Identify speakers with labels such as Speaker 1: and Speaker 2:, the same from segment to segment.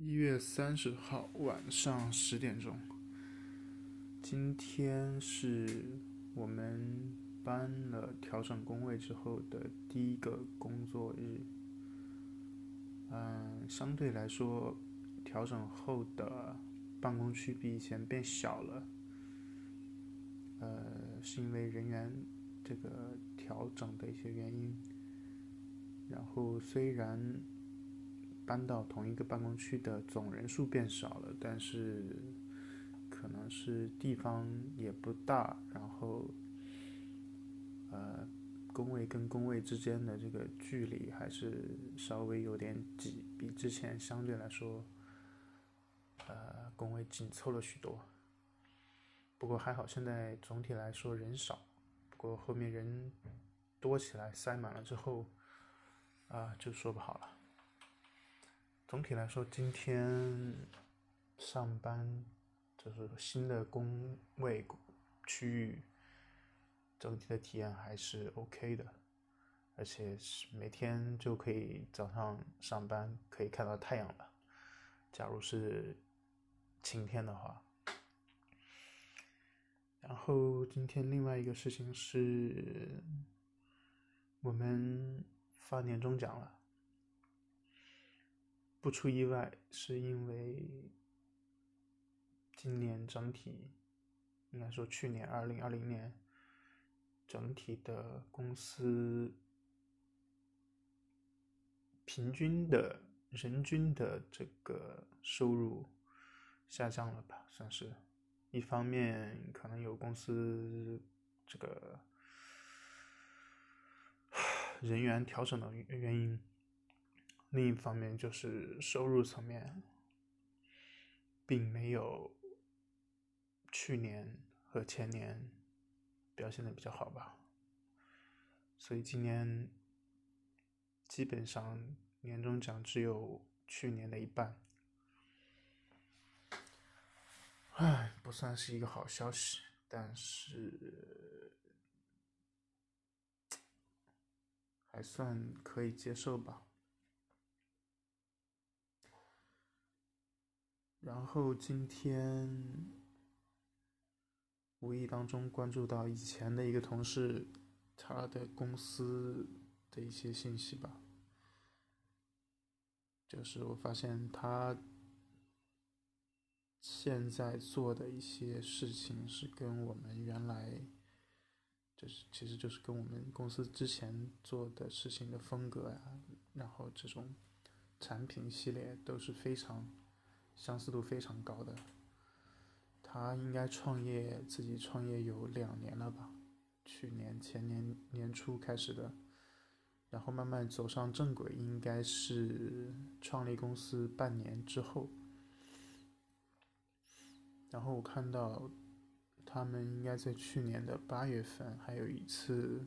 Speaker 1: 一月三十号晚上十点钟，今天是我们搬了调整工位之后的第一个工作日。嗯，相对来说，调整后的办公区比以前变小了。呃，是因为人员这个调整的一些原因。然后虽然。搬到同一个办公区的总人数变少了，但是可能是地方也不大，然后呃，工位跟工位之间的这个距离还是稍微有点挤，比之前相对来说，呃，工位紧凑了许多。不过还好，现在总体来说人少，不过后面人多起来塞满了之后，啊，就说不好了。总体来说，今天上班就是新的工位区域，整体的体验还是 OK 的，而且是每天就可以早上上班可以看到太阳了。假如是晴天的话，然后今天另外一个事情是，我们发年终奖了。不出意外，是因为今年整体，应该说去年二零二零年，整体的公司平均的人均的这个收入下降了吧？算是，一方面可能有公司这个 人员调整的原因。另一方面就是收入层面，并没有去年和前年表现的比较好吧，所以今年基本上年终奖只有去年的一半，唉，不算是一个好消息，但是还算可以接受吧。然后今天无意当中关注到以前的一个同事，他的公司的一些信息吧，就是我发现他现在做的一些事情是跟我们原来，就是其实就是跟我们公司之前做的事情的风格呀，然后这种产品系列都是非常。相似度非常高的，他应该创业自己创业有两年了吧？去年前年年初开始的，然后慢慢走上正轨，应该是创立公司半年之后。然后我看到他们应该在去年的八月份还有一次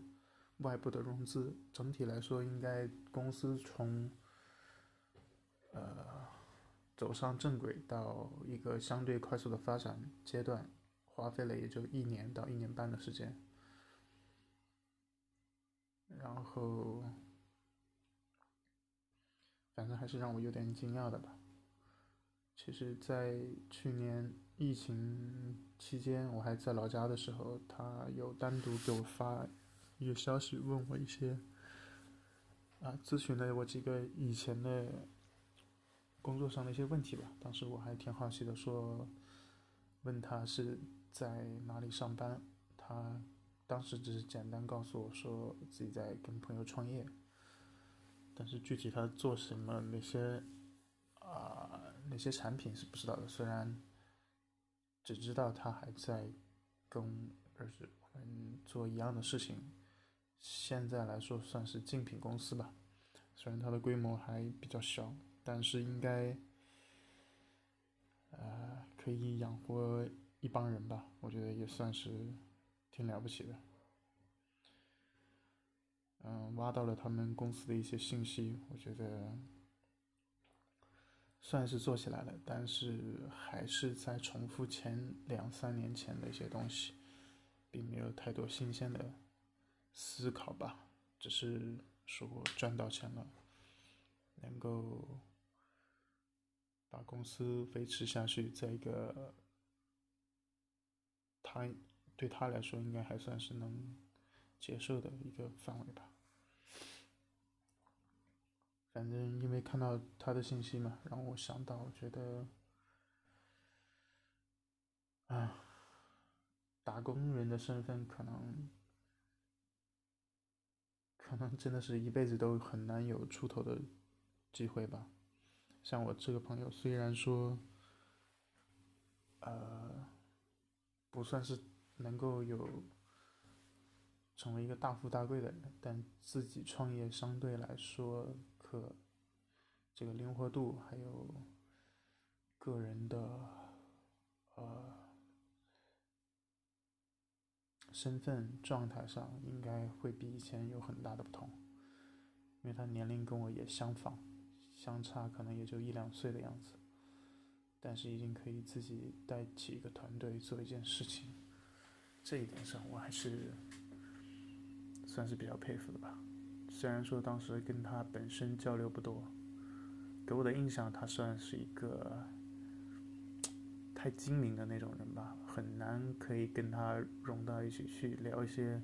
Speaker 1: 外部的融资，整体来说应该公司从。走上正轨到一个相对快速的发展阶段，花费了也就一年到一年半的时间。然后，反正还是让我有点惊讶的吧。其实，在去年疫情期间，我还在老家的时候，他有单独给我发一个消息，问我一些啊，咨询了我几个以前的。工作上的一些问题吧，当时我还挺好奇的，说问他是在哪里上班，他当时只是简单告诉我说自己在跟朋友创业，但是具体他做什么那些啊那些产品是不知道的，虽然只知道他还在跟儿子我们做一样的事情，现在来说算是竞品公司吧，虽然它的规模还比较小。但是应该，呃，可以养活一帮人吧？我觉得也算是挺了不起的。嗯，挖到了他们公司的一些信息，我觉得算是做起来了，但是还是在重复前两三年前的一些东西，并没有太多新鲜的思考吧。只是说赚到钱了，能够。把公司维持下去，在一个他对他来说应该还算是能接受的一个范围吧。反正因为看到他的信息嘛，让我想到，我觉得，啊，打工人的身份可能，可能真的是一辈子都很难有出头的机会吧。像我这个朋友，虽然说，呃，不算是能够有成为一个大富大贵的人，但自己创业相对来说。可这个灵活度还有个人的呃身份状态上，应该会比以前有很大的不同，因为他年龄跟我也相仿，相差可能也就一两岁的样子，但是已经可以自己带起一个团队做一件事情，这一点上我还是算是比较佩服的吧。虽然说当时跟他本身交流不多，给我的印象他算是一个太精明的那种人吧，很难可以跟他融到一起去聊一些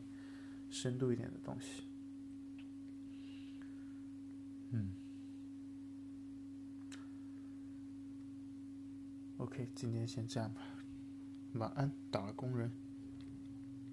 Speaker 1: 深度一点的东西。嗯，OK，今天先这样吧，晚安，打工人。